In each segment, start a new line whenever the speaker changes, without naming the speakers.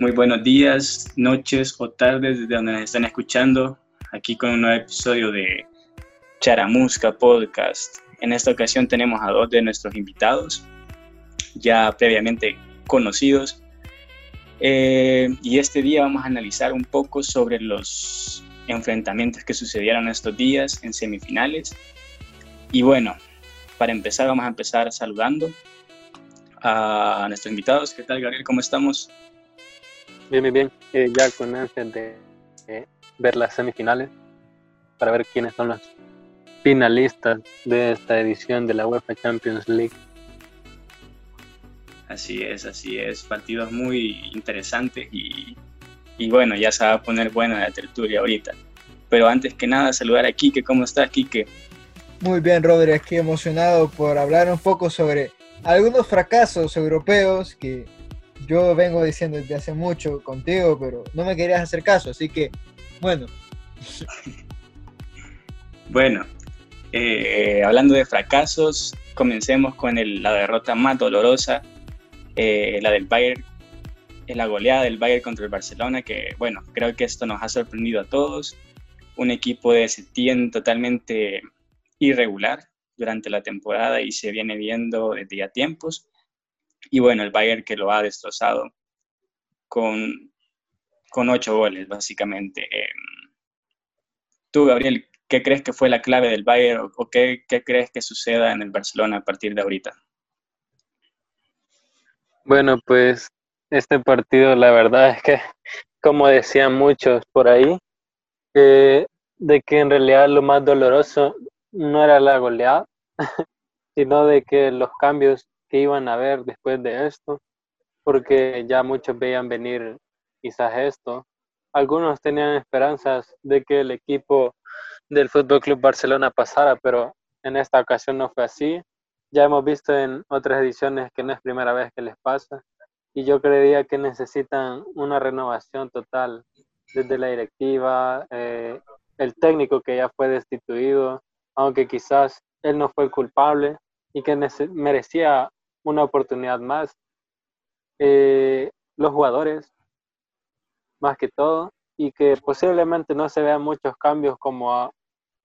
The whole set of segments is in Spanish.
Muy buenos días, noches o tardes desde donde nos están escuchando, aquí con un nuevo episodio de Charamusca Podcast. En esta ocasión tenemos a dos de nuestros invitados, ya previamente conocidos, eh, y este día vamos a analizar un poco sobre los enfrentamientos que sucedieron estos días en semifinales. Y bueno, para empezar vamos a empezar saludando a nuestros invitados. ¿Qué tal, Gabriel? ¿Cómo estamos?
Bien, bien, bien. Eh, ya con ansias de ver las semifinales para ver quiénes son los finalistas de esta edición de la UEFA Champions League.
Así es, así es. Partidos muy interesantes y, y bueno, ya se va a poner buena la tertulia ahorita. Pero antes que nada, saludar a Quique. ¿Cómo estás, Quique?
Muy bien, Rodri. Aquí emocionado por hablar un poco sobre algunos fracasos europeos que yo vengo diciendo desde hace mucho contigo, pero no me querías hacer caso, así que, bueno.
bueno, eh, hablando de fracasos, comencemos con la derrota más dolorosa, eh, la del Bayern, la goleada del Bayern contra el Barcelona, que, bueno, creo que esto nos ha sorprendido a todos. Un equipo de Setién totalmente irregular durante la temporada y se viene viendo desde ya tiempos. Y bueno, el Bayern que lo ha destrozado con, con ocho goles, básicamente. Em, tú, Gabriel, ¿qué crees que fue la clave del Bayern o qué, qué crees que suceda en el Barcelona a partir de ahorita?
Bueno, pues este partido, la verdad es que, como decían muchos por ahí, de que en realidad lo más doloroso no era la goleada, sino de que los cambios que iban a haber después de esto, porque ya muchos veían venir quizás esto. Algunos tenían esperanzas de que el equipo del Fútbol Club Barcelona pasara, pero en esta ocasión no fue así. Ya hemos visto en otras ediciones que no es primera vez que les pasa y yo creía que necesitan una renovación total desde la directiva, eh, el técnico que ya fue destituido, aunque quizás él no fue el culpable y que merecía una oportunidad más. Eh, los jugadores, más que todo, y que posiblemente no se vean muchos cambios como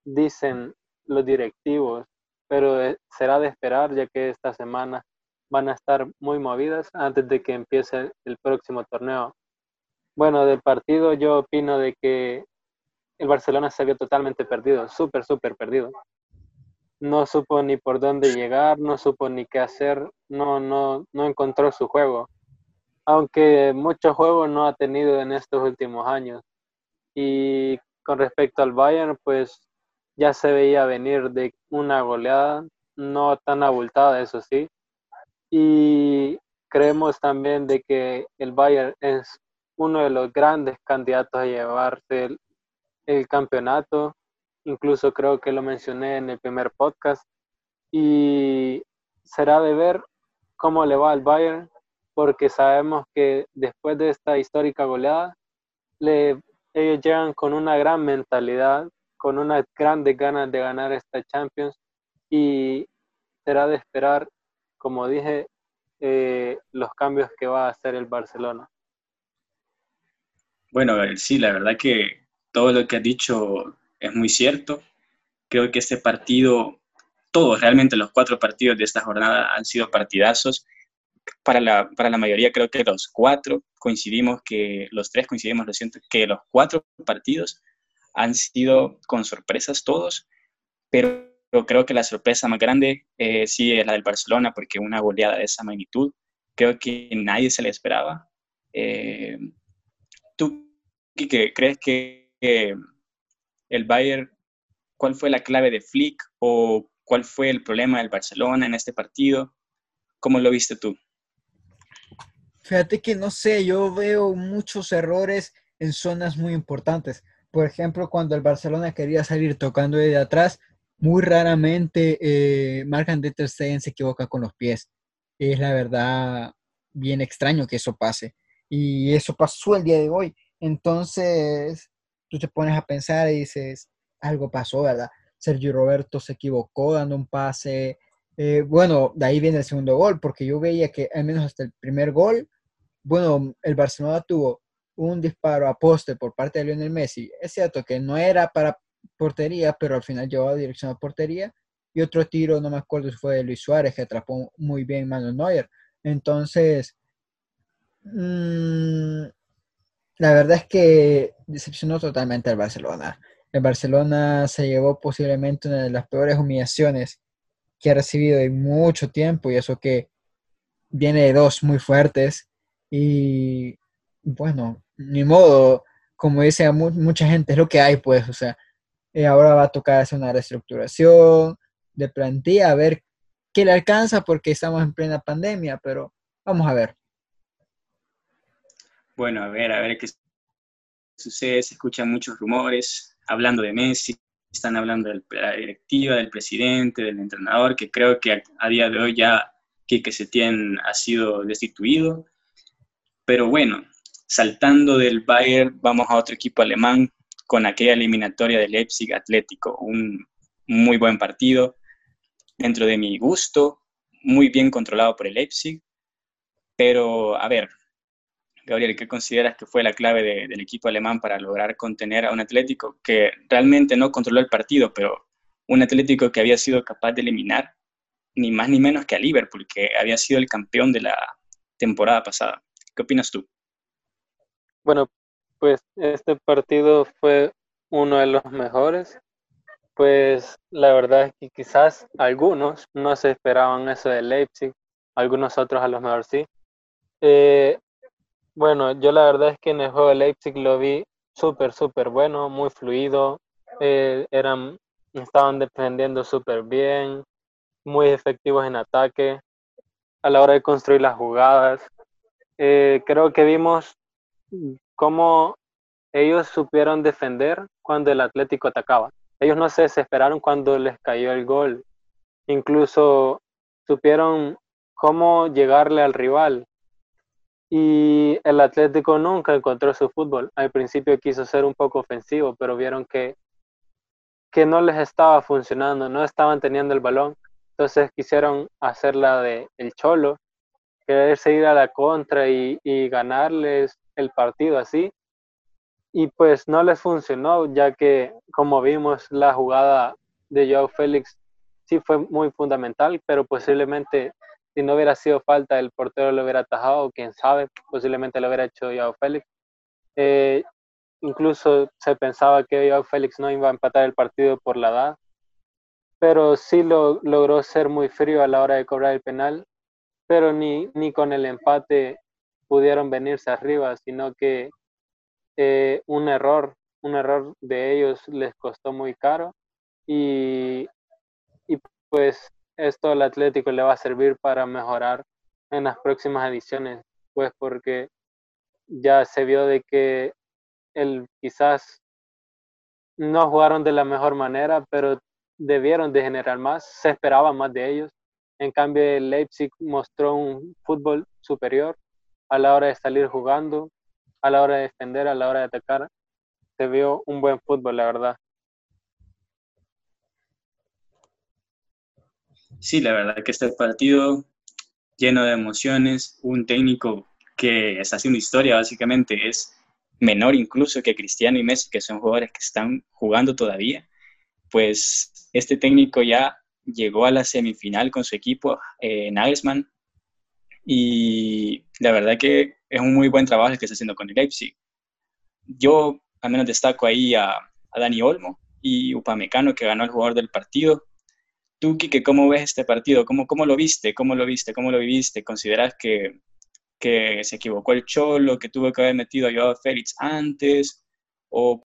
dicen los directivos, pero eh, será de esperar ya que esta semana van a estar muy movidas antes de que empiece el próximo torneo. Bueno, del partido yo opino de que el Barcelona se vio totalmente perdido, súper, súper perdido no supo ni por dónde llegar, no supo ni qué hacer, no, no, no encontró su juego. Aunque mucho juego no ha tenido en estos últimos años. Y con respecto al Bayern, pues ya se veía venir de una goleada, no tan abultada, eso sí. Y creemos también de que el Bayern es uno de los grandes candidatos a llevarse el, el campeonato incluso creo que lo mencioné en el primer podcast, y será de ver cómo le va al Bayern, porque sabemos que después de esta histórica goleada, le, ellos llegan con una gran mentalidad, con unas grandes ganas de ganar esta Champions, y será de esperar, como dije, eh, los cambios que va a hacer el Barcelona.
Bueno, sí, la verdad que todo lo que has dicho es muy cierto. Creo que este partido, todos, realmente los cuatro partidos de esta jornada han sido partidazos. Para la, para la mayoría creo que los cuatro coincidimos que, los tres coincidimos, lo siento, que los cuatro partidos han sido con sorpresas todos, pero creo que la sorpresa más grande eh, sí es la del Barcelona, porque una goleada de esa magnitud, creo que nadie se le esperaba. Eh, ¿Tú qué crees que el Bayern, cuál fue la clave de Flick o cuál fue el problema del Barcelona en este partido. ¿Cómo lo viste tú?
Fíjate que no sé, yo veo muchos errores en zonas muy importantes. Por ejemplo, cuando el Barcelona quería salir tocando de atrás, muy raramente eh, Marc André se equivoca con los pies. Es la verdad bien extraño que eso pase. Y eso pasó el día de hoy. Entonces, tú te pones a pensar y dices, algo pasó, ¿verdad? Sergio Roberto se equivocó dando un pase. Eh, bueno, de ahí viene el segundo gol, porque yo veía que al menos hasta el primer gol bueno, el Barcelona tuvo un disparo a poste por parte de Lionel Messi. Es cierto que no era para portería, pero al final llevaba dirección a portería. Y otro tiro, no me acuerdo si fue de Luis Suárez, que atrapó muy bien Manuel Neuer. Entonces, mmm, la verdad es que decepcionó totalmente al Barcelona. El Barcelona se llevó posiblemente una de las peores humillaciones que ha recibido en mucho tiempo y eso que viene de dos muy fuertes y bueno, ni modo, como dice mucha gente, es lo que hay pues, o sea, eh, ahora va a tocar hacer una reestructuración de plantilla, a ver qué le alcanza porque estamos en plena pandemia, pero vamos a ver.
Bueno, a ver, a ver qué sucede. Se escuchan muchos rumores hablando de Messi, están hablando de la directiva, del presidente, del entrenador, que creo que a, día de hoy ya Quique Setién ha sido destituido. Pero bueno, saltando del Bayern, vamos a otro equipo alemán con aquella eliminatoria del Leipzig Atlético, un muy buen partido, dentro de mi gusto, muy bien controlado por el Leipzig. Pero, a ver, Gabriel, ¿qué consideras que fue la clave del equipo alemán para lograr contener a un Atlético que realmente no controló el partido, pero un Atlético que había sido capaz de eliminar ni más ni menos que a Liverpool, que había sido el campeón de la temporada pasada? ¿Qué opinas tú?
Bueno, pues este partido fue uno de los mejores. Pues la verdad es que quizás algunos no se esperaban eso de Leipzig, algunos otros a lo mejor sí. Eh, bueno, yo la verdad es que en el juego de Leipzig lo vi súper, súper bueno, muy fluido. Eh, eran, estaban defendiendo súper bien, muy efectivos en ataque, a la hora de construir las jugadas. Eh, creo que vimos cómo ellos supieron defender cuando el Atlético atacaba. Ellos no se desesperaron cuando les cayó el gol. Incluso supieron cómo llegarle al rival y el Atlético nunca encontró su fútbol. Al principio quiso ser un poco ofensivo, pero vieron que, que no les estaba funcionando, no estaban teniendo el balón. Entonces quisieron hacer la de el Cholo, querer seguir a la contra y, y ganarles el partido así. Y pues no les funcionó, ya que como vimos la jugada de Joao Félix sí fue muy fundamental, pero posiblemente si no hubiera sido falta, el portero lo hubiera atajado, quién sabe, posiblemente lo hubiera hecho Joao Félix. Eh, incluso se pensaba que Joao Félix no iba a empatar el partido por la edad, pero sí lo, logró ser muy frío a la hora de cobrar el penal, pero ni, ni con el empate pudieron venirse arriba, sino que eh, un error, un error de ellos les costó muy caro y, y pues esto al Atlético le va a servir para mejorar en las próximas ediciones, pues porque ya se vio de que el, quizás no jugaron de la mejor manera, pero debieron de generar más, se esperaba más de ellos. En cambio, Leipzig mostró un fútbol superior a la hora de salir jugando, a la hora de defender, a la hora de atacar. Se vio un buen fútbol, la verdad.
Sí, la verdad que este partido lleno de emociones, un técnico que está haciendo historia básicamente, es menor incluso que Cristiano y Messi, que son jugadores que están jugando todavía, pues este técnico ya llegó a la semifinal con su equipo, eh, Nagelsmann, y la verdad que es un muy buen trabajo el que está haciendo con el Leipzig. Yo al menos destaco ahí a, a Dani Olmo y Upamecano, que ganó el jugador del partido, Tú, Kike, ¿cómo ves este partido? ¿Cómo, ¿Cómo lo viste? ¿Cómo lo viste? ¿Cómo lo viviste? ¿Consideras que, que se equivocó el Cholo, que tuvo que haber metido a Joao Félix antes? O...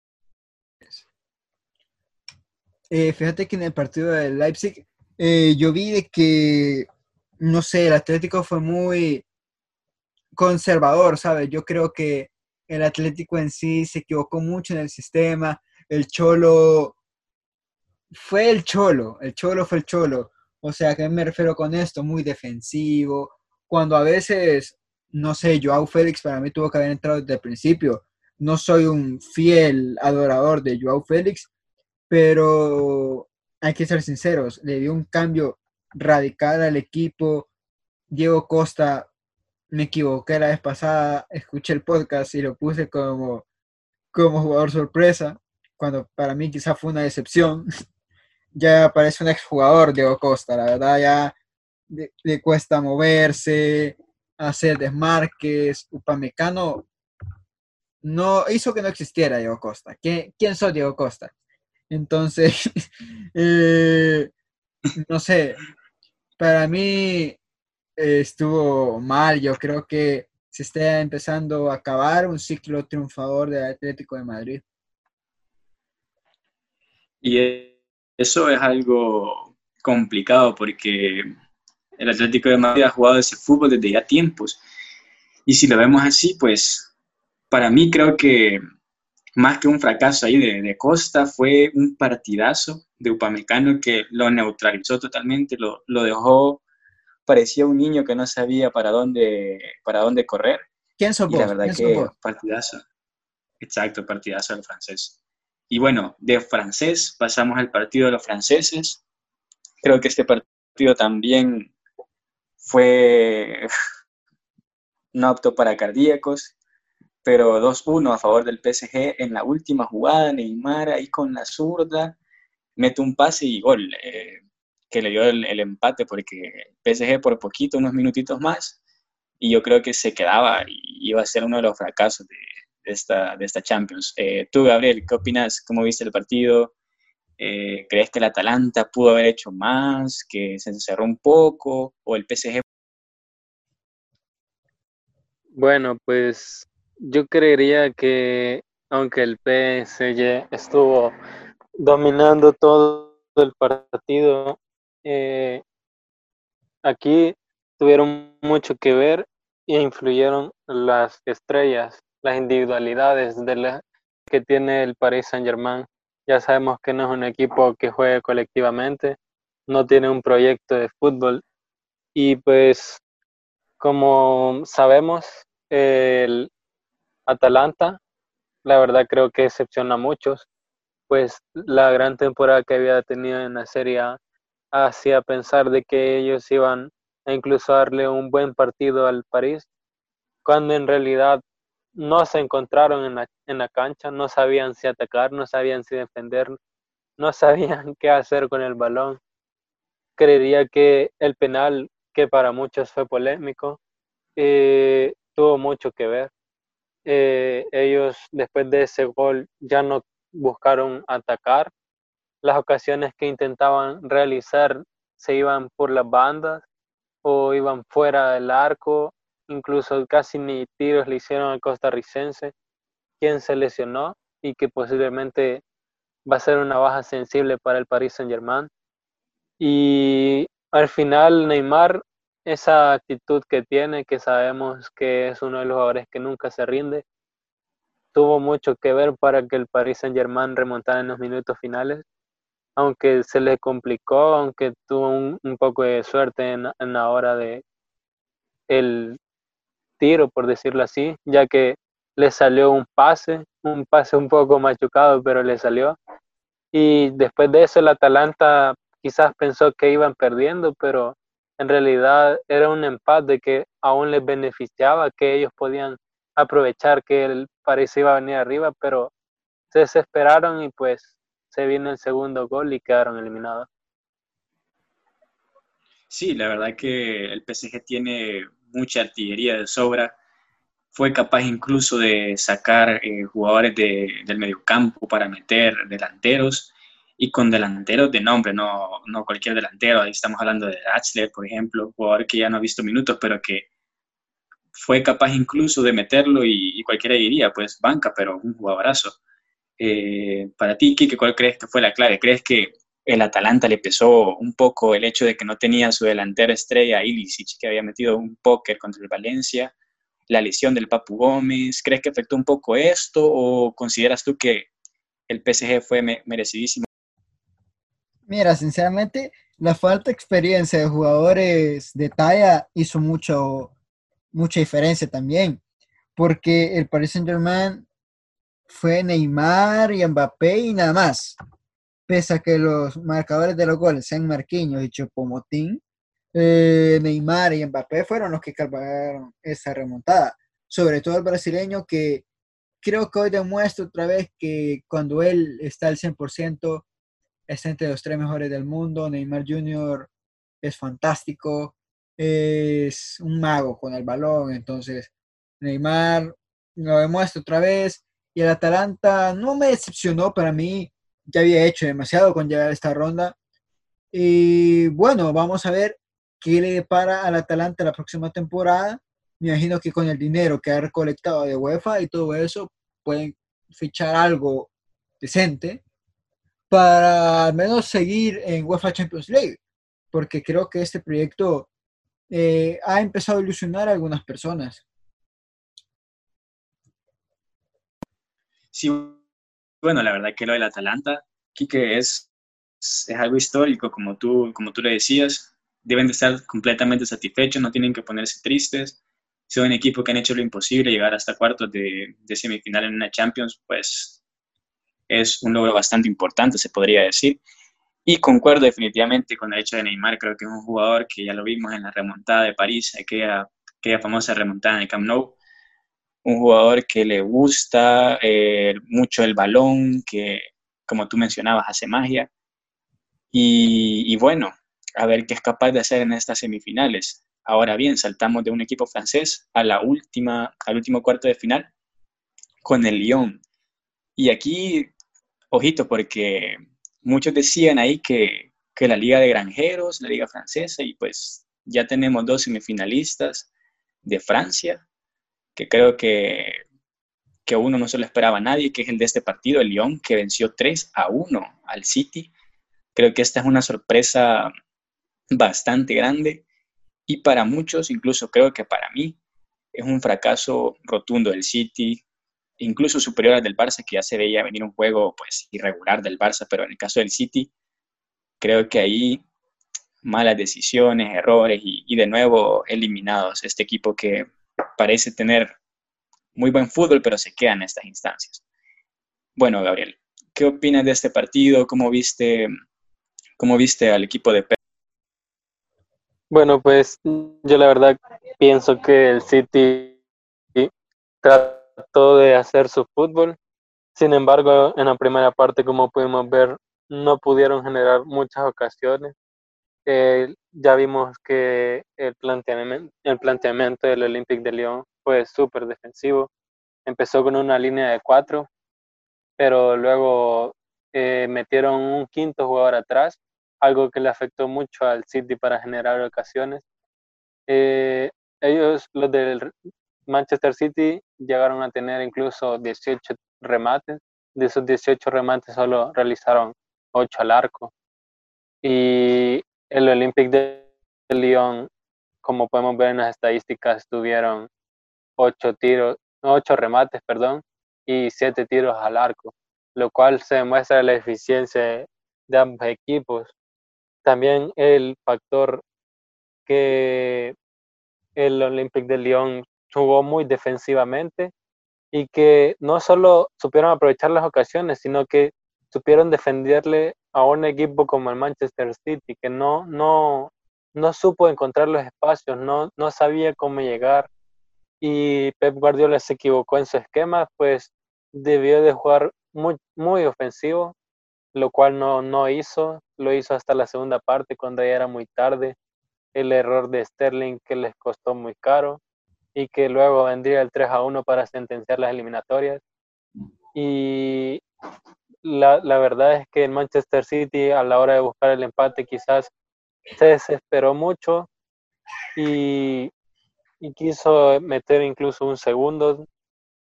Eh, fíjate que en el partido de Leipzig eh, yo vi de que, no sé, el Atlético fue muy conservador, ¿sabes? Yo creo que el Atlético en sí se equivocó mucho en el sistema. El Cholo fue el cholo, el cholo fue el cholo. O sea, ¿qué me refiero con esto? Muy defensivo. Cuando a veces, no sé, Joao Félix para mí tuvo que haber entrado desde el principio. No soy un fiel adorador de Joao Félix, pero hay que ser sinceros, le dio un cambio radical al equipo. Diego Costa me equivoqué la vez pasada, escuché el podcast y lo puse como, como jugador sorpresa, cuando para mí quizá fue una decepción. ya parece un exjugador Diego Costa, la verdad ya le, cuesta moverse, hacer desmarques, Upamecano no hizo que no existiera Diego Costa. ¿Quién, quién soy Diego Costa? Entonces, eh, no sé, para mí estuvo mal. Yo creo que se está empezando a acabar un ciclo triunfador del Atlético de Madrid.
Y eso es algo complicado porque el Atlético de Madrid ha jugado ese fútbol desde ya tiempos. Y si lo vemos así, pues para mí creo que más que un fracaso ahí de, Costa, fue un partidazo de Upamecano que lo neutralizó totalmente, lo, lo, dejó, parecía un niño que no sabía para dónde, para dónde correr.
¿Quién
y la verdad que partidazo. Exacto, partidazo del francés. Y bueno, de francés pasamos al partido de los franceses. Creo que este partido también fue no apto para cardíacos pero 2-1 a favor del PSG en la última jugada, Neymar ahí con la zurda, mete un pase y gol, eh, que le dio el, empate porque PSG por poquito, unos minutitos más, y yo creo que se quedaba y iba a ser uno de los fracasos de, esta, de esta Champions. Eh, tú, Gabriel, ¿qué opinas? ¿Cómo viste el partido? Eh, ¿Crees que el Atalanta pudo haber hecho más, que se encerró un poco, o el PSG?
Bueno, pues yo creería que aunque el PSG estuvo dominando todo el partido, eh, aquí tuvieron mucho que ver e influyeron las estrellas, las individualidades que tiene el Paris Saint Germain. Ya sabemos que no es un equipo que juegue colectivamente, no tiene un proyecto de fútbol y pues como sabemos el, Atalanta, la verdad creo que decepciona a muchos, pues la gran temporada que había tenido en la Serie A hacía pensar de que ellos iban a incluso darle un buen partido al París, cuando en realidad no se encontraron en la, en la cancha, no sabían si atacar, no sabían si defender, no sabían qué hacer con el balón. Creería que el penal, que para muchos fue polémico, eh, tuvo mucho que ver. Eh, ellos después de ese gol ya no buscaron atacar. Las ocasiones que intentaban realizar se iban por las bandas o iban fuera del arco, incluso casi ni tiros le hicieron al costarricense, quien se lesionó y que posiblemente va a ser una baja sensible para el Paris Saint Germain. Y al final Neymar esa actitud que tiene, que sabemos que es uno de los jugadores que nunca se rinde, tuvo mucho que ver para que el Paris Saint Germain remontara en los minutos finales, aunque se le complicó, aunque tuvo un, poco de suerte en, la hora de el tiro, por decirlo así, ya que le salió un pase, un pase un poco machucado, pero le salió. Y después de eso el Atalanta quizás pensó que iban perdiendo, pero en realidad era un empate que aún les beneficiaba, que ellos podían aprovechar que el París iba a venir arriba, pero se desesperaron y pues se vino el segundo gol y quedaron eliminados.
Sí, la verdad que el PSG tiene mucha artillería de sobra. Fue capaz incluso de sacar eh, jugadores de, del mediocampo para meter delanteros y con delanteros de nombre, no, no cualquier delantero. Ahí estamos hablando de Axler, por ejemplo, jugador que ya no ha visto minutos, pero que fue capaz incluso de meterlo y, cualquiera diría, pues banca, pero un jugadorazo. Eh, para ti, Kike, ¿cuál crees que fue la clave? ¿Crees que el Atalanta le pesó un poco el hecho de que no tenía su delantera estrella, Ilicic, que había metido un póker contra el Valencia? la lesión del Papu Gómez, ¿crees que afectó un poco esto o consideras tú que el PSG fue merecidísimo
Mira, sinceramente, la falta de experiencia de jugadores de talla hizo mucho, mucha diferencia también, porque el Paris Saint Germain fue Neymar y Mbappé y nada más. Pese a que los marcadores de los goles sean Marquinhos y Chopomotín, eh, Neymar y Mbappé fueron los que cargaron esa remontada. Sobre todo el brasileño que creo que hoy demuestra otra vez que cuando él está al 100%, está entre los tres mejores del mundo. Neymar Jr. es fantástico, es un mago con el balón. Entonces, Neymar lo demuestra otra vez. Y el Atalanta no me decepcionó para mí, ya había hecho demasiado con llegar a esta ronda. Y bueno, vamos a ver qué le depara al Atalanta la próxima temporada. Me imagino que con el dinero que ha recolectado de UEFA y todo eso, pueden fichar algo decente para al menos seguir en UEFA Champions League, porque creo que este proyecto eh, ha empezado a ilusionar a algunas personas.
Sí, bueno, la verdad que lo del Atalanta, que es, es algo histórico, como tú, como tú le decías. Deben de estar completamente satisfechos, no tienen que ponerse tristes. Son un equipo que han hecho lo imposible, llegar hasta cuartos de, de semifinal en una Champions, pues es un logro bastante importante, se podría decir. Y concuerdo definitivamente con el hecho de Neymar, creo que es un jugador que ya lo vimos en la remontada de París, aquella, aquella famosa remontada en el Camp Nou, un jugador que le gusta eh, mucho el balón, que como tú mencionabas hace magia. Y, bueno, a ver qué es capaz de hacer en estas semifinales. Ahora bien, saltamos de un equipo francés a la última, al último cuarto de final con el Lyon. Y aquí, ojito, porque muchos decían ahí que, que la liga de granjeros, la liga francesa, y pues ya tenemos dos semifinalistas de Francia, que creo que, que uno no se lo esperaba a nadie, que es el de este partido, el Lyon, que venció 3 a 1 al City. Creo que esta es una sorpresa bastante grande y para muchos, incluso creo que para mí, es un fracaso rotundo del City, incluso superior al del Barça, que ya se veía venir un juego pues irregular del Barça, pero en el caso del City, creo que ahí malas decisiones, errores y, y de nuevo eliminados. Este equipo que parece tener muy buen fútbol, pero se queda en estas instancias. Bueno, Gabriel, ¿qué opinas de este partido? ¿Cómo viste, cómo viste al equipo de Pep?
Bueno, pues yo la verdad pienso que el City trató de hacer su fútbol. Sin embargo, en la primera parte, como pudimos ver, no pudieron generar muchas ocasiones. Eh, ya vimos que el planteamiento, el planteamiento del Olympique de Lyon fue súper defensivo. Empezó con una línea de cuatro, pero luego eh, metieron un quinto jugador atrás, algo que le afectó mucho al City para generar ocasiones. Eh, ellos, los del Manchester City, llegaron a tener incluso 18 remates. De esos 18 remates solo realizaron 8 al arco. Y el Olympique de Lyon, como podemos ver en las estadísticas, tuvieron ocho tiros, ocho remates, perdón, y siete tiros al arco, lo cual se demuestra la eficiencia de ambos equipos. También el factor que el Olympique de Lyon jugó muy defensivamente y que no solo supieron aprovechar las ocasiones, sino que supieron defenderle a un equipo como el Manchester City, que no, no, no supo encontrar los espacios, no, no sabía cómo llegar. Y Pep Guardiola se equivocó en su esquema, pues debió de jugar muy, muy ofensivo, lo cual no, no hizo, lo hizo hasta la segunda parte cuando ya era muy tarde. El error de Sterling que les costó muy caro y que luego vendría el 3 a 1 para sentenciar las eliminatorias. Y la, verdad es que el Manchester City a la hora de buscar el empate quizás se desesperó mucho y, quiso meter incluso un segundo,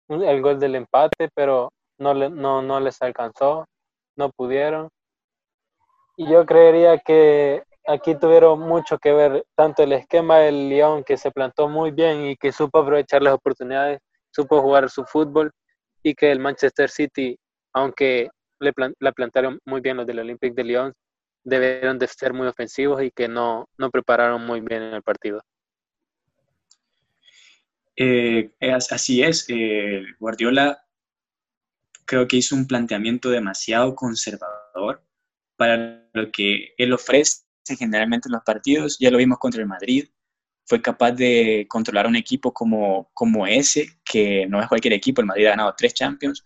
el gol del empate, pero no, le, no, no les alcanzó, no pudieron. Y yo creería que aquí tuvieron mucho que ver tanto el esquema del Lyon que se plantó muy bien y que supo aprovechar las oportunidades, supo jugar su fútbol y que el Manchester City, aunque le la plantaron muy bien los del Olympique de Lyon, debieron de ser muy ofensivos y que no, no prepararon muy bien en el partido.
Eh, así es, eh, Guardiola creo que hizo un planteamiento demasiado conservador para lo que él ofrece generalmente en los partidos, ya lo vimos contra el Madrid, fue capaz de controlar un equipo como, como ese, que no es cualquier equipo, el Madrid ha ganado tres Champions,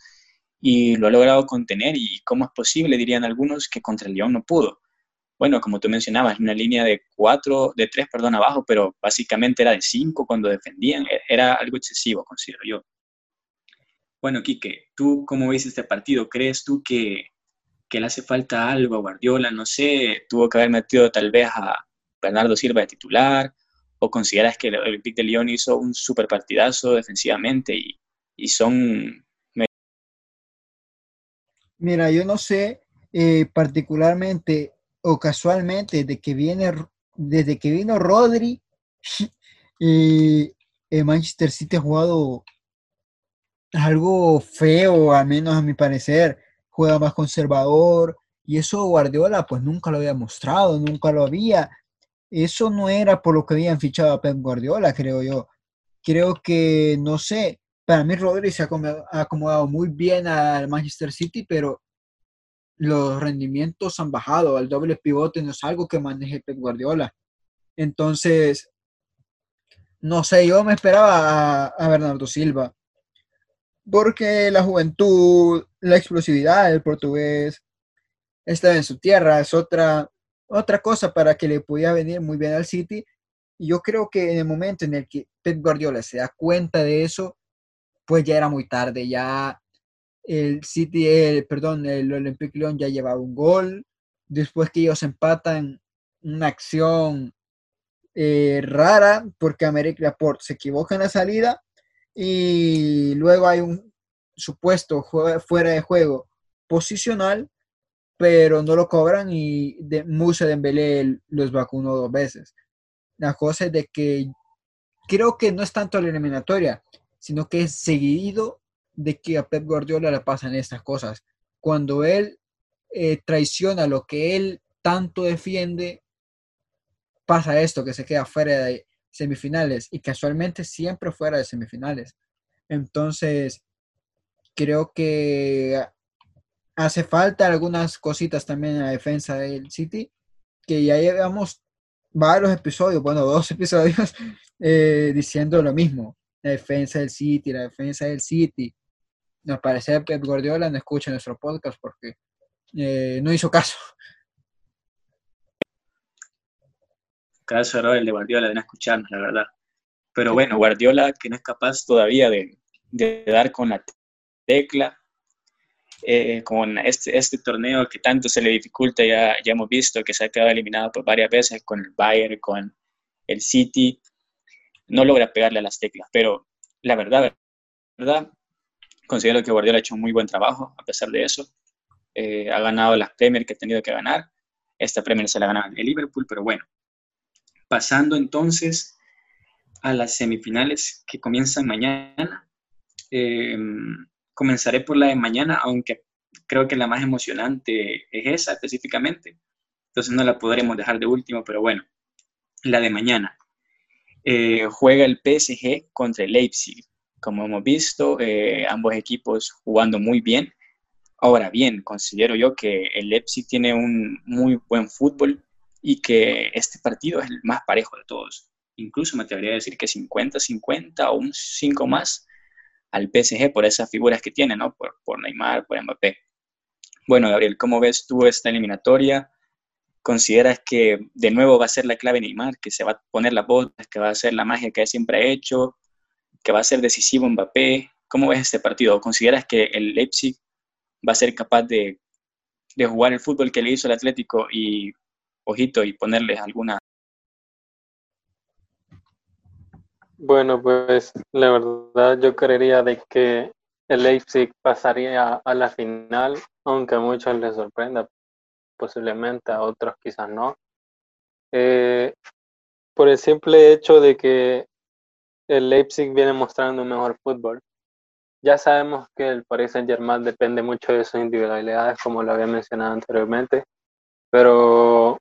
y lo ha logrado contener, y cómo es posible, dirían algunos, que contra el León no pudo. Bueno, como tú mencionabas, una línea de cuatro, de tres, perdón, abajo, pero básicamente era de cinco cuando defendían, e-, era algo excesivo, considero yo. Bueno, Quique, ¿tú cómo ves este partido? ¿Crees tú que, que le hace falta algo a Guardiola? No sé, tuvo que haber metido tal vez a Bernardo Silva de titular, o consideras que el Olympique de Lyon hizo un super partidazo defensivamente y, y son...
Mira, yo no sé eh, particularmente o casualmente desde que viene desde que vino Rodri el Manchester City ha jugado algo feo, al menos a mi parecer, juega más conservador y eso Guardiola pues nunca lo había mostrado, nunca lo había. Eso no era por lo que habían fichado a Pep Guardiola, creo yo. Creo que, no sé, para mí Rodri se ha acomodado muy bien al Manchester City, pero los rendimientos han bajado. El doble pivote no es algo que maneje Pep Guardiola. Entonces, no sé, yo me esperaba a, Bernardo Silva. Porque la juventud, la explosividad del portugués está en su tierra, es otra, otra cosa para que le pudiera venir muy bien al City. Y yo creo que en el momento en el que Pep Guardiola se da cuenta de eso, pues ya era muy tarde, ya el City, el, perdón, el Olympique Lyon ya llevaba un gol. Después que ellos empatan una acción eh, rara porque América Laporte se equivoca en la salida y luego hay un supuesto fuera de juego posicional, pero no lo cobran y de, Musa Dembélé los vacunó dos veces. La cosa es de que creo que no es tanto la eliminatoria, sino que es seguido de que a Pep Guardiola le pasan estas cosas. Cuando él eh, traiciona lo que él tanto defiende, pasa esto, que se queda fuera de semifinales y casualmente siempre fuera de semifinales. Entonces, creo que hace falta algunas cositas también en la defensa del City, que ya llevamos varios episodios, bueno, dos episodios eh, diciendo lo mismo. La defensa del City, la defensa del City nos parece Pep Guardiola no escucha nuestro podcast porque eh, no hizo caso.
Caso error el de Guardiola de no escucharnos, la verdad. Pero bueno, Guardiola que no es capaz todavía de, dar con la tecla, eh, con este, este torneo que tanto se le dificulta, ya, ya hemos visto que se ha quedado eliminado por varias veces con el Bayern, con el City, no logra pegarle a las teclas, pero la verdad, verdad, Considero que Guardiola ha hecho un muy buen trabajo a pesar de eso. Eh, ha ganado las Premier que ha tenido que ganar. Esta Premier se la ha el Liverpool, pero bueno. Pasando entonces a las semifinales que comienzan mañana. Eh, comenzaré por la de mañana, aunque creo que la más emocionante es esa específicamente. Entonces no la podremos dejar de último, pero bueno, la de mañana. Eh, juega el PSG contra el Leipzig como hemos visto, eh, ambos equipos jugando muy bien. Ahora bien, considero yo que el Leipzig tiene un muy buen fútbol y que este partido es el más parejo de todos. Incluso me atrevería a decir que 50-50 o un 5 más al PSG por esas figuras que tiene, ¿no? Por, por Neymar, por Mbappé. Bueno, Gabriel, ¿cómo ves tú esta eliminatoria? ¿Consideras que de nuevo va a ser la clave Neymar, que se va a poner la botas, que va a ser la magia que siempre ha hecho? que va a ser decisivo Mbappé. ¿Cómo ves este partido? ¿Consideras que el Leipzig va a ser capaz de, jugar el fútbol que le hizo el Atlético y, ojito, y ponerles alguna...
Bueno, pues la verdad yo creería de que el Leipzig pasaría a la final, aunque a muchos les sorprenda, posiblemente a otros quizás no. Eh, por el simple hecho de que el Leipzig viene mostrando un mejor fútbol. Ya sabemos que el Paris Saint Germain depende mucho de sus individualidades, como lo había mencionado anteriormente, pero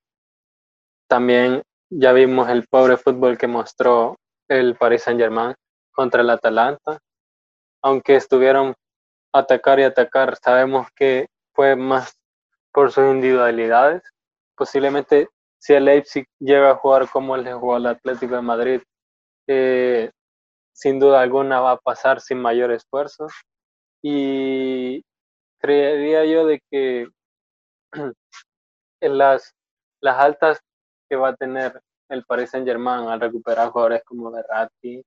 también ya vimos el pobre fútbol que mostró el Paris Saint Germain contra el Atalanta. Aunque estuvieron atacar y atacar, sabemos que fue más por sus individualidades. Posiblemente si el Leipzig llega a jugar como el jugó el Atlético de Madrid, eh, sin duda alguna va a pasar sin mayor esfuerzo. Y creería yo de que en las, las altas que va a tener el Paris Saint Germain al recuperar jugadores como Verratti,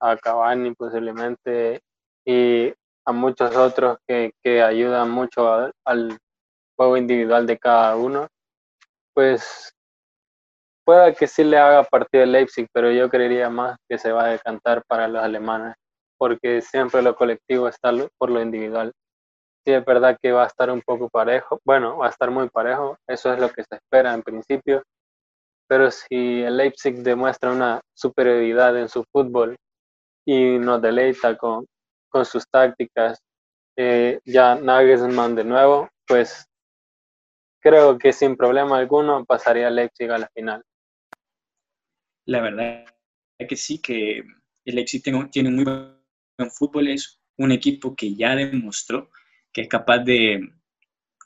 a Cavani posiblemente y a muchos otros que, que ayudan mucho al juego individual de cada uno, pues pueda que sí le haga partido el Leipzig, pero yo creería más que se va a decantar para los alemanes, porque siempre lo colectivo está por lo individual. Sí, es verdad que va a estar un poco parejo, bueno, va a estar muy parejo, eso es lo que se espera en principio, pero si el Leipzig demuestra una superioridad en su fútbol y nos deleita con, con sus tácticas, eh, ya Nagelsmann de nuevo, pues creo que sin problema alguno pasaría Leipzig a la final.
La verdad es que sí, que el Leipzig tiene, muy buen fútbol, es un equipo que ya demostró que es capaz de,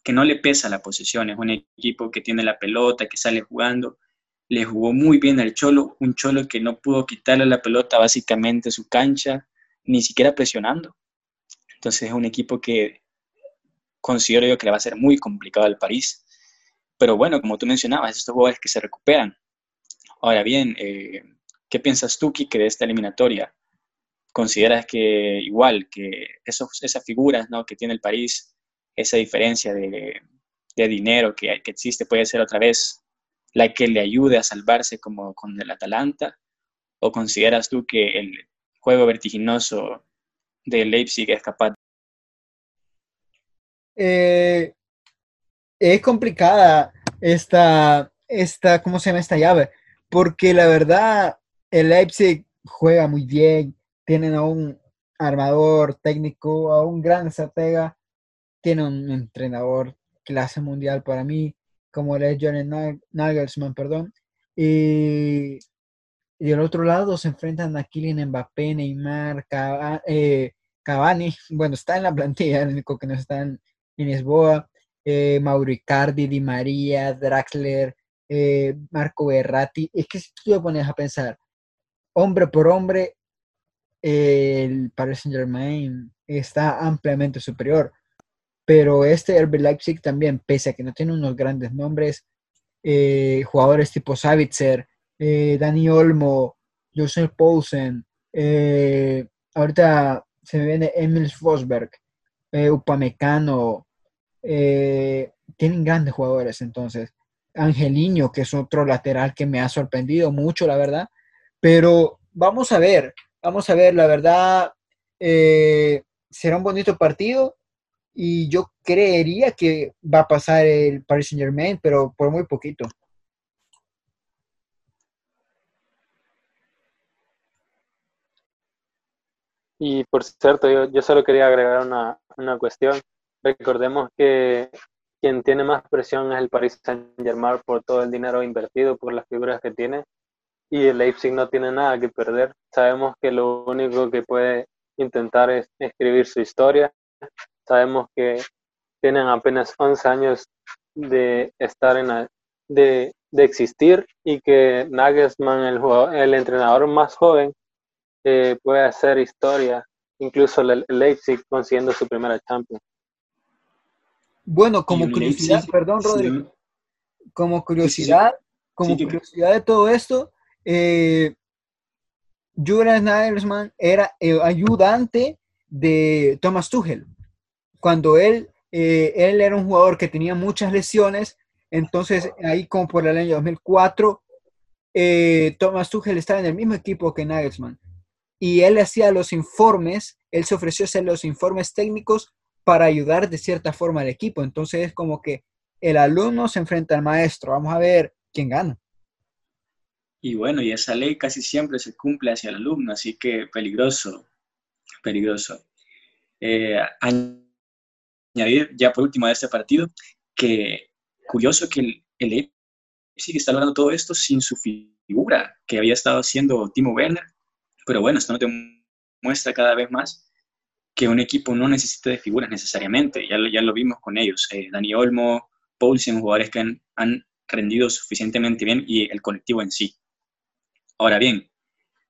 que no le pesa la posesión, es un equipo que tiene la pelota, que sale jugando, le jugó muy bien al Cholo, un Cholo que no pudo quitarle la pelota básicamente a su cancha, ni siquiera presionando. Entonces es un equipo que considero yo que le va a ser muy complicado al París. Pero bueno, como tú mencionabas, estos jugadores que se recuperan. Ahora bien, eh, ¿qué piensas tú, Kike, de esta eliminatoria? ¿Consideras que igual, que esos, esas figuras ¿no? que tiene el París, esa diferencia de, de dinero que, existe, puede ser otra vez la que le ayude a salvarse como con el Atalanta? ¿O consideras tú que el juego vertiginoso de Leipzig es capaz?
Eh, es complicada esta, esta, ¿cómo se llama esta llave? Porque la verdad, el Leipzig juega muy bien, tienen a un armador técnico, a un gran estratega, tiene un entrenador clase mundial para mí, como el es Johnny Nagelsmann, perdón. Y, y del otro lado se enfrentan a Kylian Mbappé, Neymar, eh, Cavani, bueno, está en la plantilla, el único que no está en, Lisboa, eh, Mauricardi, Di María, Draxler, eh, Marco Berratti. Es que si tú te pones a pensar, hombre por hombre, el Paris Saint Germain está ampliamente superior pero este RB Leipzig también, pese a que no tiene unos grandes nombres, eh, jugadores tipo Savitzer, eh, Dani Olmo, Joseph Poulsen, ahorita se me viene Emil Fosberg, Upamecano, tienen grandes jugadores entonces. Angeliño, que es otro lateral que me ha sorprendido mucho, la verdad. Pero vamos a ver, vamos a ver, la verdad, será un bonito partido y yo creería que va a pasar el Paris Saint Germain, pero por muy poquito.
Y por cierto, yo, yo solo quería agregar una, una, cuestión. Recordemos que quien tiene más presión es el Paris Saint Germain por todo el dinero invertido, por las figuras que tiene, y el Leipzig no tiene nada que perder. Sabemos que lo único que puede intentar es escribir su historia Sabemos que tienen apenas 11 años de estar en de, de existir y que Nagelsmann, el, el entrenador más joven, eh, puede hacer historia, incluso el Leipzig consiguiendo su primera Champions.
Bueno, como curiosidad, perdón, Rodrigo, como curiosidad, como curiosidad de todo esto, eh, Julian Nagelsmann era el ayudante de Thomas Tuchel. Cuando él, eh, él era un jugador que tenía muchas lesiones, entonces ahí como por el año 2004, eh, Thomas Tuchel estaba en el mismo equipo que Nagelsmann. Y él hacía los informes, él se ofreció hacer los informes técnicos para ayudar de cierta forma al equipo. Entonces es como que el alumno se enfrenta al maestro. Vamos a ver quién gana.
Y bueno, y esa ley casi siempre se cumple hacia el alumno, así que peligroso, peligroso. Eh, añadir ya por último de este partido que curioso que el, Leipzig está logrando todo esto sin su figura que había estado haciendo Timo Werner, pero bueno, esto no te muestra cada vez más que un equipo no necesita de figuras necesariamente, ya, ya lo vimos con ellos, eh, Dani Olmo, Paulsen, jugadores que han, rendido suficientemente bien y el colectivo en sí. Ahora bien,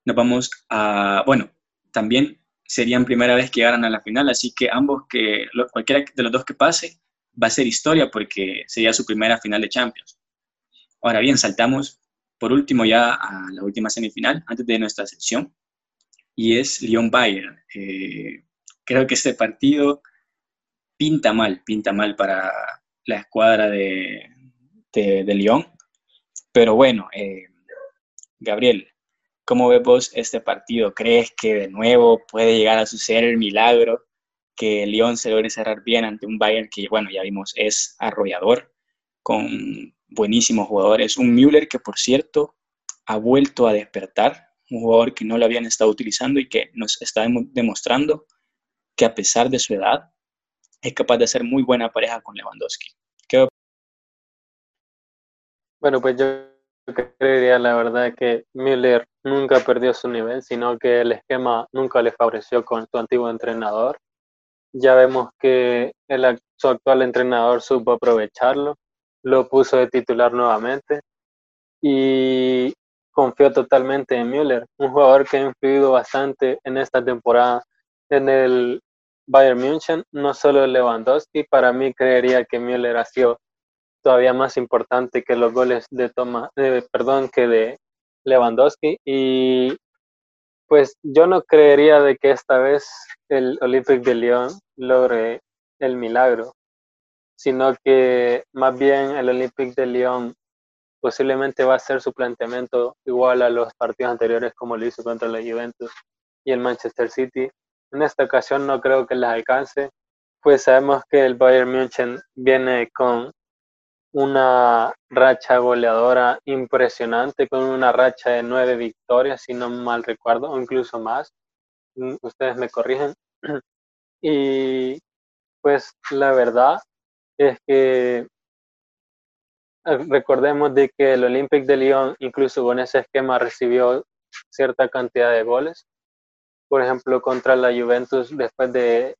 nos vamos a, bueno, también serían primera vez que llegaran a la final, así que ambos que, cualquiera de los dos que pase, va a ser historia porque sería su primera final de Champions. Ahora bien, saltamos por último ya a la última semifinal, antes de nuestra sección, y es Lyon-Bayern. Eh, creo que este partido pinta mal, pinta mal para la escuadra de, de, Lyon, pero bueno, eh, Gabriel, ¿cómo ves vos este partido? ¿Crees que de nuevo puede llegar a suceder el milagro? que Lyon se logre cerrar bien ante un Bayern que, bueno, ya vimos, es arrollador, con buenísimos jugadores. Un Müller que, por cierto, ha vuelto a despertar, un jugador que no lo habían estado utilizando y que nos está demostrando que a pesar de su edad, es capaz de hacer muy buena pareja con Lewandowski.
Bueno, pues yo creería la verdad que Müller nunca perdió su nivel, sino que el esquema nunca le favoreció con su antiguo entrenador. Ya vemos que el, su actual entrenador supo aprovecharlo lo puso de titular nuevamente y confió totalmente en Müller, un jugador que ha influido bastante en esta temporada en el Bayern München, no solo Lewandowski, para mí creería que Müller ha sido todavía más importante que los goles de Toma, perdón, que de Lewandowski y pues yo no creería de que esta vez el Olympique de Lyon logre el milagro sino que más bien el Olympique de Lyon posiblemente va a ser su planteamiento igual a los partidos anteriores como lo hizo contra la Juventus y el Manchester City. En esta ocasión no creo que les alcance, pues sabemos que el Bayern München viene con una racha goleadora impresionante, con una racha de nueve victorias, si no mal recuerdo, o incluso más. Mm, ustedes me corrigen. Y pues la verdad, es que eh, recordemos de que el Olympique de Lyon, incluso con ese esquema, recibió cierta cantidad de goles. Por ejemplo, contra la Juventus, después de,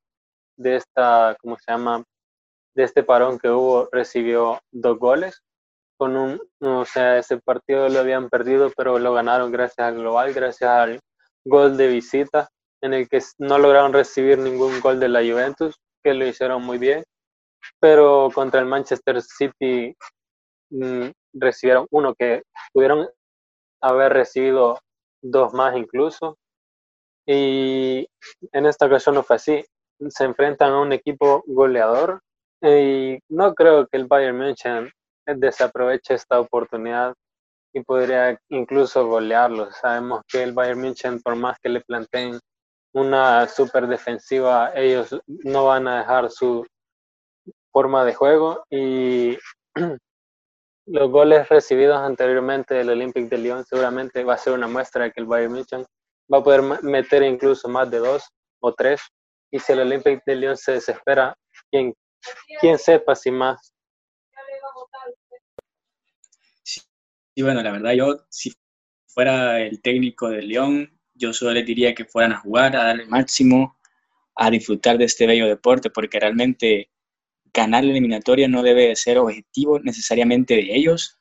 de esta, ¿cómo se llama? De este parón que hubo, recibió dos goles. Con un, o sea, ese partido lo habían perdido, pero lo ganaron gracias al global, gracias al gol de visita, en el que no lograron recibir ningún gol de la Juventus, que lo hicieron muy bien pero contra el Manchester City mm, recibieron uno que pudieron haber recibido dos más incluso. Y en esta ocasión no fue así. Se enfrentan a un equipo goleador y no creo que el Bayern München desaproveche esta oportunidad y podría incluso golearlo. Sabemos que el Bayern München, por más que le planteen una super defensiva, ellos no van a dejar su, forma de juego y los goles recibidos anteriormente del Olympique de Lyon seguramente va a ser una muestra de que el Bayern München va a poder meter incluso más de dos o tres y si el Olympique de Lyon se desespera, quien, quien sepa si más.
Sí, bueno, la verdad yo si fuera el técnico de Lyon, yo solo le diría que fueran a jugar, a dar el máximo, a disfrutar de este bello deporte, porque realmente ganar la eliminatoria no debe ser objetivo necesariamente de ellos,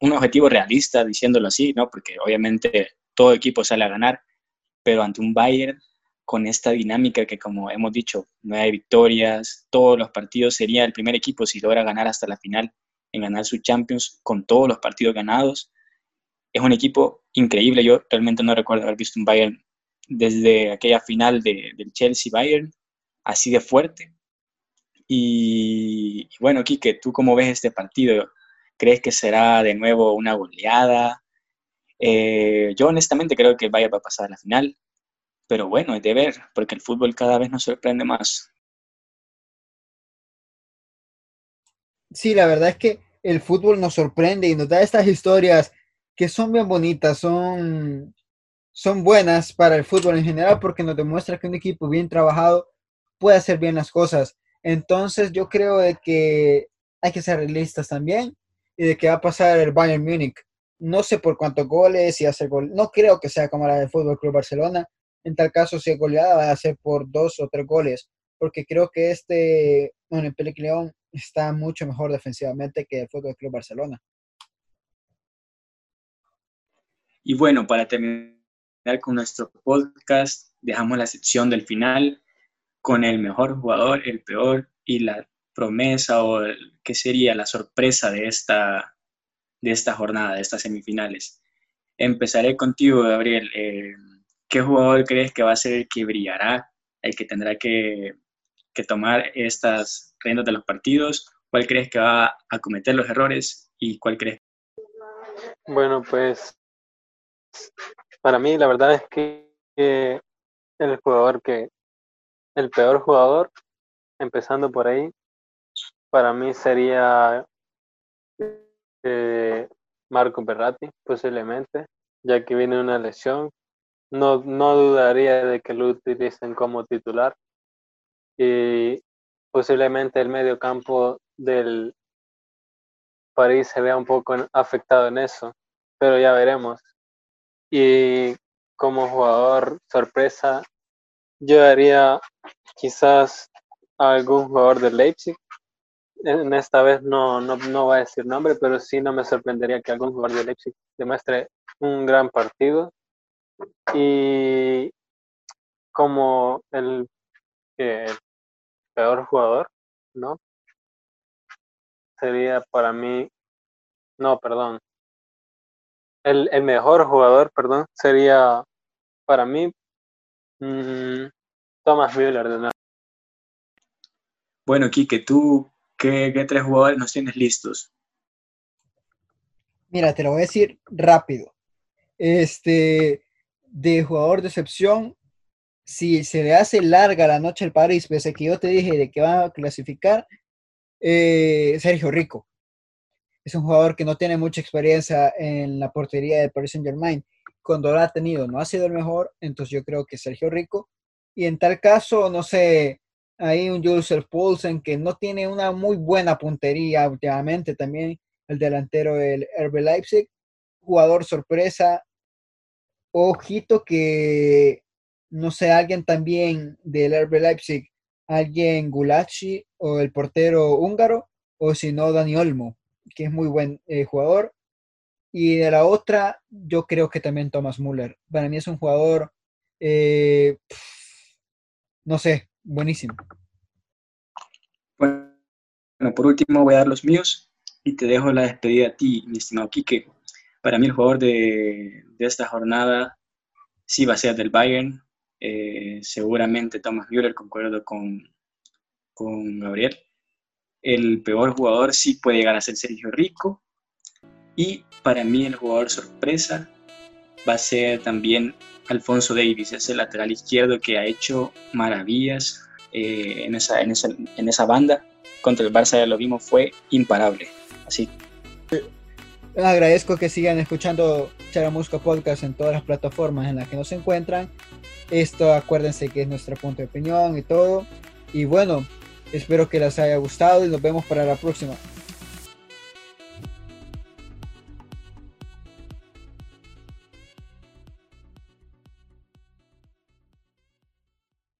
un objetivo realista, diciéndolo así, ¿no? Porque obviamente todo equipo sale a ganar, pero ante un Bayern con esta dinámica que como hemos dicho, hay victorias, todos los partidos sería el primer equipo si logra ganar hasta la final en ganar su Champions con todos los partidos ganados. Es un equipo increíble, yo realmente no recuerdo haber visto un Bayern desde aquella final de, del Chelsea-Bayern así de fuerte y, bueno, Quique, ¿tú cómo ves este partido? ¿Crees que será de nuevo una goleada? Eh, yo honestamente creo que vaya a pasar a la final, pero bueno, es de ver, porque el fútbol cada vez nos sorprende más.
Sí, la verdad es que el fútbol nos sorprende y nos da estas historias que son bien bonitas, son, son buenas para el fútbol en general porque nos demuestra que un equipo bien trabajado puede hacer bien las cosas. Entonces yo creo de que hay que ser realistas también y de que va a pasar el Bayern Múnich. No sé por cuántos goles y hacer gol. No creo que sea como la del Fútbol Club Barcelona. En tal caso, si es goleada, va a ser por dos o tres goles, porque creo que este Olympique León está mucho mejor defensivamente que el Fútbol Club Barcelona.
Y bueno, para terminar con nuestro podcast, dejamos la sección del final con el mejor jugador, el peor y la promesa o qué sería la sorpresa de esta, de esta jornada, de estas semifinales. Empezaré contigo, Gabriel. Eh, ¿Qué jugador crees que va a ser el que brillará, el que tendrá que, que tomar estas riendas de los partidos? ¿Cuál crees que va a cometer los errores y cuál crees?
Bueno, pues para mí la verdad es que el jugador que, el peor jugador, empezando por ahí, para mí sería Marco Berratti, posiblemente, ya que viene una lesión. No, no dudaría de que lo utilicen como titular. Y posiblemente el medio campo del París se vea un poco afectado en eso, pero ya veremos. Y como jugador sorpresa, yo haría quizás a algún jugador de Leipzig. En esta vez no, no, no va a decir nombre, pero sí no me sorprendería que algún jugador de Leipzig demuestre un gran partido. Y como el, el peor jugador, ¿no? Sería para mí, no, perdón, el, el mejor jugador, perdón, sería para mí mm, Thomas Müller de nuevo.
Bueno, Kike, ¿tú qué, tres jugadores nos tienes listos?
Mira, te lo voy a decir rápido. Este, de jugador de excepción, si se le hace larga la noche al París, pese a que yo te dije de que va a clasificar, eh, Sergio Rico es un jugador que no tiene mucha experiencia en la portería del Paris Saint Germain. Cuando lo ha tenido, no ha sido el mejor, entonces yo creo que Sergio Rico. Y en tal caso, no sé, hay un Joseph Poulsen que no tiene una muy buena puntería últimamente, también el delantero del RB Leipzig, jugador sorpresa. Ojito que, no sé, alguien también del RB Leipzig, alguien Gulachi o el portero húngaro, o si no, Dani Olmo que es muy buen eh, jugador. Y de la otra, yo creo que también Thomas Müller. Para mí es un jugador, eh, no sé, buenísimo.
Bueno, por último voy a dar los míos y te dejo la despedida a ti, mi estimado Quique. Para mí el jugador de, esta jornada sí va a ser del Bayern. Eh, seguramente Thomas Müller, concuerdo con, con Gabriel el peor jugador sí puede llegar a ser Sergio Rico. Y para mí el jugador sorpresa va a ser también Alfonso Davis, ese lateral izquierdo que ha hecho maravillas eh, en, esa, en, esa, en, esa, banda. Contra el Barça ya lo vimos, fue imparable. Así.
Agradezco que sigan escuchando Charamusco Podcast en todas las plataformas en las que nos encuentran. Esto acuérdense que es nuestro punto de opinión y todo. Y bueno, Espero que les haya gustado y nos vemos para la próxima.